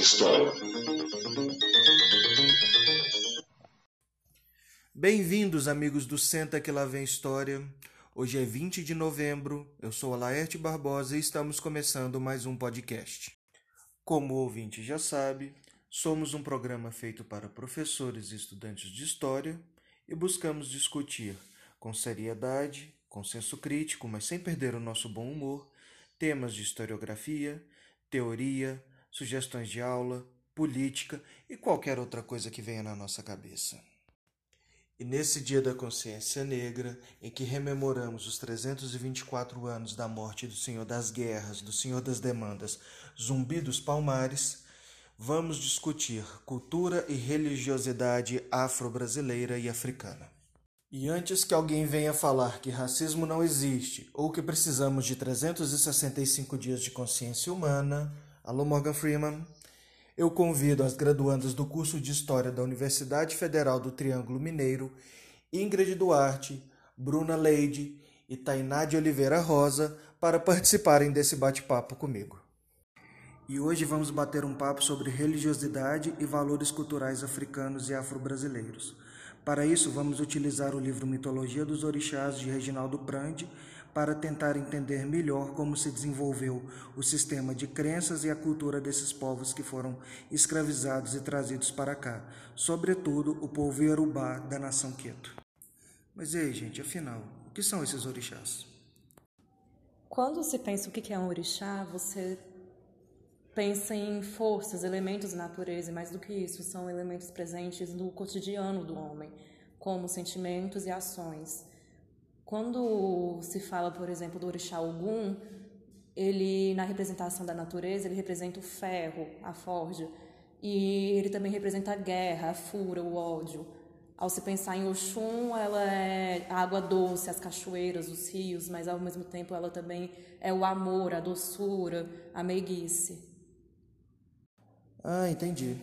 História. Bem-vindos, amigos do Senta que lá vem História. Hoje é 20 de novembro, eu sou a Laerte Barbosa e estamos começando mais um podcast. Como o ouvinte já sabe, somos um programa feito para professores e estudantes de história e buscamos discutir com seriedade, com senso crítico, mas sem perder o nosso bom humor, temas de historiografia, teoria, sugestões de aula, política e qualquer outra coisa que venha na nossa cabeça. E nesse Dia da Consciência Negra, em que rememoramos os 324 anos da morte do Senhor das Guerras, do Senhor das Demandas, Zumbi dos Palmares, vamos discutir cultura e religiosidade afro-brasileira e africana. E antes que alguém venha falar que racismo não existe ou que precisamos de 365 dias de consciência humana, alô Morgan Freeman, eu convido as graduandas do curso de História da Universidade Federal do Triângulo Mineiro, Ingrid Duarte, Bruna Leide e Tainá de Oliveira Rosa, para participarem desse bate-papo comigo. E hoje vamos bater um papo sobre religiosidade e valores culturais africanos e afro-brasileiros. Para isso, vamos utilizar o livro Mitologia dos Orixás de Reginaldo Prandi para tentar entender melhor como se desenvolveu o sistema de crenças e a cultura desses povos que foram escravizados e trazidos para cá, sobretudo o povo iorubá da nação Queto. Mas ei, gente, afinal, o que são esses orixás? Quando se pensa o que é um orixá, você pensa em forças, elementos da natureza, e mais do que isso, são elementos presentes no cotidiano do homem, como sentimentos e ações. Quando se fala, por exemplo, do orixá Ogum, ele na representação da natureza, ele representa o ferro, a forja, e ele também representa a guerra, a fúria, o ódio. Ao se pensar em Oxum, ela é a água doce, as cachoeiras, os rios, mas ao mesmo tempo ela também é o amor, a doçura, a meiguice. Ah, entendi.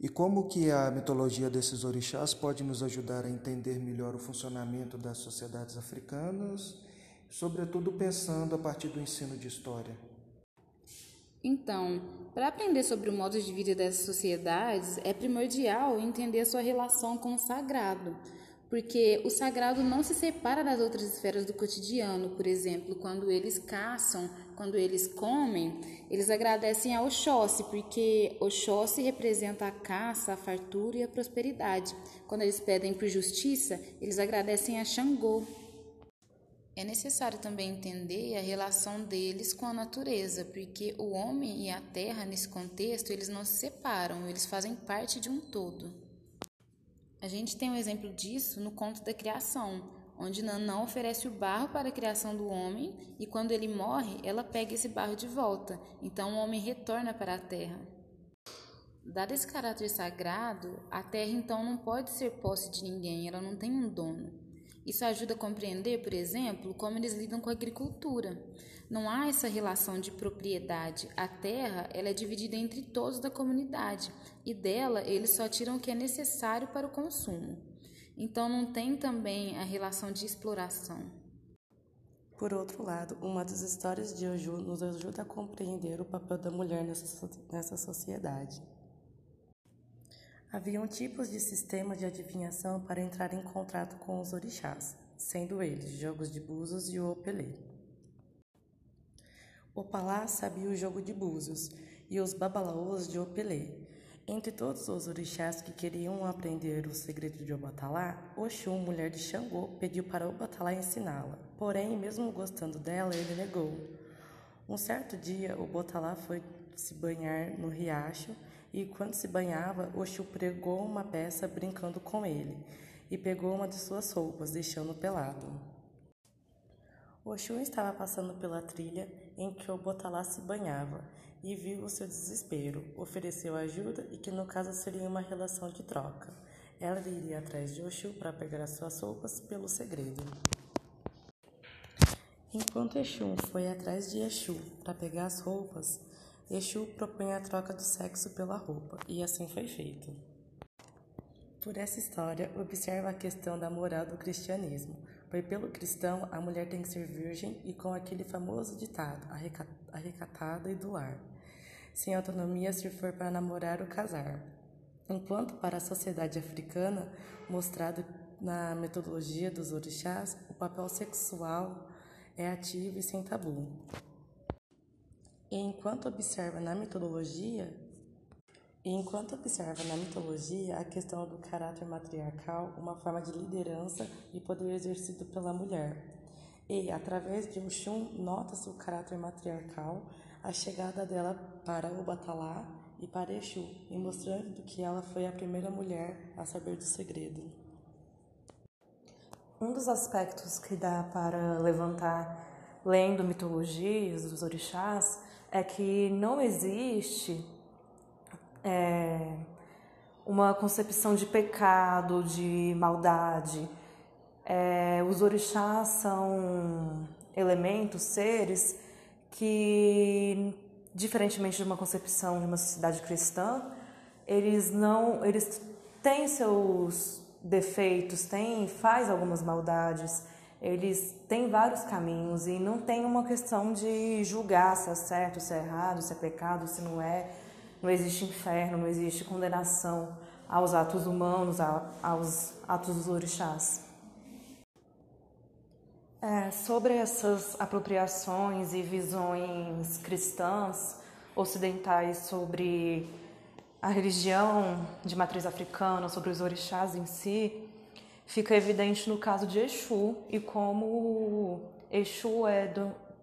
E como que a mitologia desses orixás pode nos ajudar a entender melhor o funcionamento das sociedades africanas, sobretudo pensando a partir do ensino de história? Então, para aprender sobre o modo de vida dessas sociedades, é primordial entender a sua relação com o sagrado, porque o sagrado não se separa das outras esferas do cotidiano. Por exemplo, quando eles caçam, quando eles comem, eles agradecem a Oxóssi, porque Oxóssi representa a caça, a fartura e a prosperidade. Quando eles pedem por justiça, eles agradecem a Xangô. É necessário também entender a relação deles com a natureza, porque o homem e a terra, nesse contexto, eles não se separam, eles fazem parte de um todo. A gente tem um exemplo disso no conto da criação, onde Nanã oferece o barro para a criação do homem e quando ele morre, ela pega esse barro de volta. Então o homem retorna para a terra. Dado esse caráter sagrado, a terra então não pode ser posse de ninguém, ela não tem um dono. Isso ajuda a compreender, por exemplo, como eles lidam com a agricultura. Não há essa relação de propriedade. A terra ela é dividida entre todos da comunidade e dela eles só tiram o que é necessário para o consumo. Então não tem também a relação de exploração. Por outro lado, uma das histórias de Oju nos ajuda a compreender o papel da mulher nessa, sociedade. Haviam tipos de sistema de adivinhação para entrar em contato com os orixás, sendo eles jogos de búzios e o opelê. Opalá sabia o jogo de búzios e os babalaôs de Opelê. Entre todos os orixás que queriam aprender o segredo de Obatalá, Oxum, mulher de Xangô, pediu para Obatalá ensiná-la. Porém, mesmo gostando dela, ele negou. Um certo dia, Obatalá foi se banhar no riacho e, quando se banhava, Oxum pregou uma peça brincando com ele e pegou uma de suas roupas, deixando-o pelado. Oxum estava passando pela trilha em que o Botalá se banhava e viu o seu desespero. Ofereceu ajuda e que no caso seria uma relação de troca. Ela iria atrás de Oxum para pegar as suas roupas pelo segredo. Enquanto Exu foi atrás de Exu para pegar as roupas, Exu propõe a troca do sexo pela roupa, e assim foi feito. Por essa história, observa a questão da moral do cristianismo. Pois pelo cristão, a mulher tem que ser virgem e com aquele famoso ditado, arrecatada e do lar. sem autonomia se for para namorar ou casar. Enquanto para a sociedade africana, mostrado na metodologia dos orixás, o papel sexual é ativo e sem tabu. E enquanto observa na metodologia, enquanto observa na mitologia a questão do caráter matriarcal, uma forma de liderança e poder exercido pela mulher. E, através de Oxum, nota-se o caráter matriarcal, a chegada dela para o Batalá e para Exu, e mostrando que ela foi a primeira mulher a saber do segredo. Um dos aspectos que dá para levantar lendo mitologias dos orixás é que não existe é, uma concepção de pecado, de maldade. É, os orixás são elementos, seres que, diferentemente de uma concepção de uma sociedade cristã, eles não, eles têm seus defeitos, têm, faz algumas maldades, eles têm vários caminhos e não tem uma questão de julgar se é certo, se é errado, se é pecado, se não é. Não existe inferno, não existe condenação aos atos humanos, aos atos dos orixás. É, sobre essas apropriações e visões cristãs ocidentais sobre a religião de matriz africana, sobre os orixás em si, fica evidente no caso de Exu e como Exu é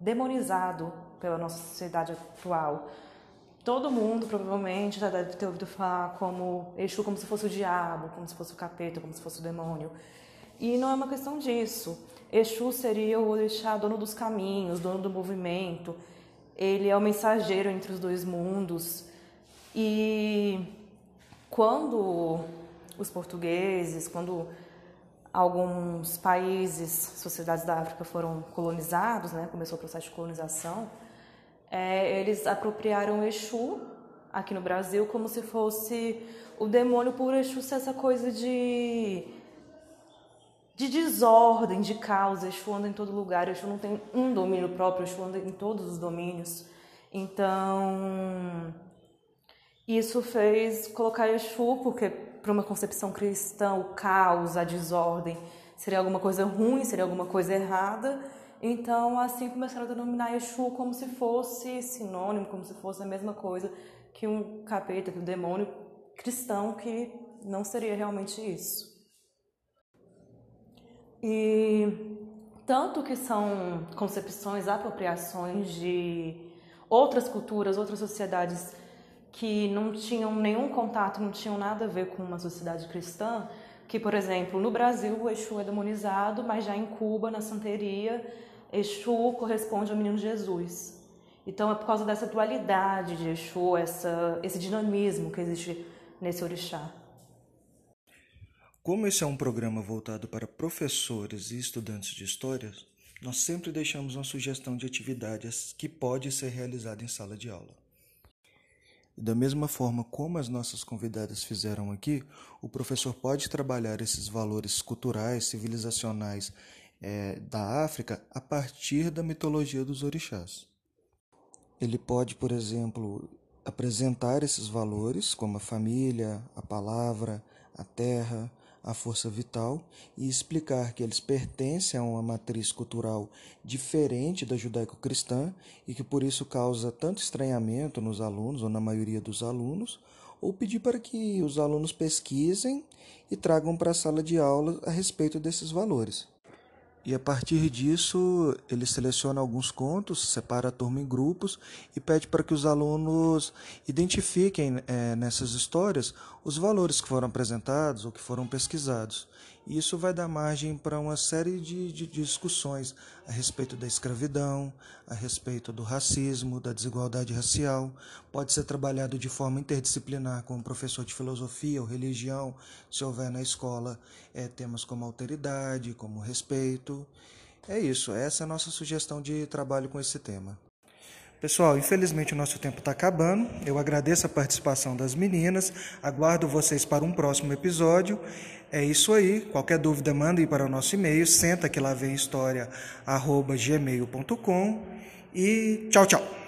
demonizado pela nossa sociedade atual. Todo mundo provavelmente já deve ter ouvido falar como Exu como se fosse o diabo, como se fosse o capeta, como se fosse o demônio. E não é uma questão disso. Exu seria o orixá dono dos caminhos, dono do movimento. Ele é o mensageiro entre os dois mundos. E quando os portugueses, quando alguns países, sociedades da África foram colonizados, né, começou o processo de colonização, é, eles apropriaram Exu aqui no Brasil como se fosse o demônio por Exu ser essa coisa de de desordem, de caos. Exu anda em todo lugar, Exu não tem um domínio próprio, Exu anda em todos os domínios. Então, isso fez colocar Exu, porque para uma concepção cristã, o caos, a desordem seria alguma coisa ruim, seria alguma coisa errada. Então, assim começaram a denominar Exu como se fosse sinônimo, como se fosse a mesma coisa que um capeta, que um demônio cristão, que não seria realmente isso. E tanto que são concepções, apropriações de outras culturas, outras sociedades que não tinham nenhum contato, não tinham nada a ver com uma sociedade cristã, que, por exemplo, no Brasil o Exu é demonizado, mas já em Cuba, na santeria, Exu corresponde ao menino Jesus. Então é por causa dessa dualidade de Exu, essa, esse dinamismo que existe nesse orixá. Como esse é um programa voltado para professores e estudantes de história, nós sempre deixamos uma sugestão de atividades que pode ser realizada em sala de aula. E da mesma forma como as nossas convidadas fizeram aqui, o professor pode trabalhar esses valores culturais, civilizacionais é, da África a partir da mitologia dos orixás. Ele pode, por exemplo, apresentar esses valores, como a família, a palavra, a terra, a força vital e explicar que eles pertencem a uma matriz cultural diferente da judaico-cristã e que por isso causa tanto estranhamento nos alunos ou na maioria dos alunos, ou pedir para que os alunos pesquisem e tragam para a sala de aula a respeito desses valores. E a partir disso, ele seleciona alguns contos, separa a turma em grupos e pede para que os alunos identifiquem é, nessas histórias os valores que foram apresentados ou que foram pesquisados. E isso vai dar margem para uma série de, de, discussões a respeito da escravidão, a respeito do racismo, da desigualdade racial. Pode ser trabalhado de forma interdisciplinar com o professor de filosofia ou religião, se houver na escola é, temas como alteridade, como respeito. É isso, essa é a nossa sugestão de trabalho com esse tema. Pessoal, infelizmente o nosso tempo está acabando. Eu agradeço a participação das meninas. Aguardo vocês para um próximo episódio. É isso aí. Qualquer dúvida, mandem para o nosso e-mail, senta que lá vem história, arroba gmail.com. E tchau, tchau.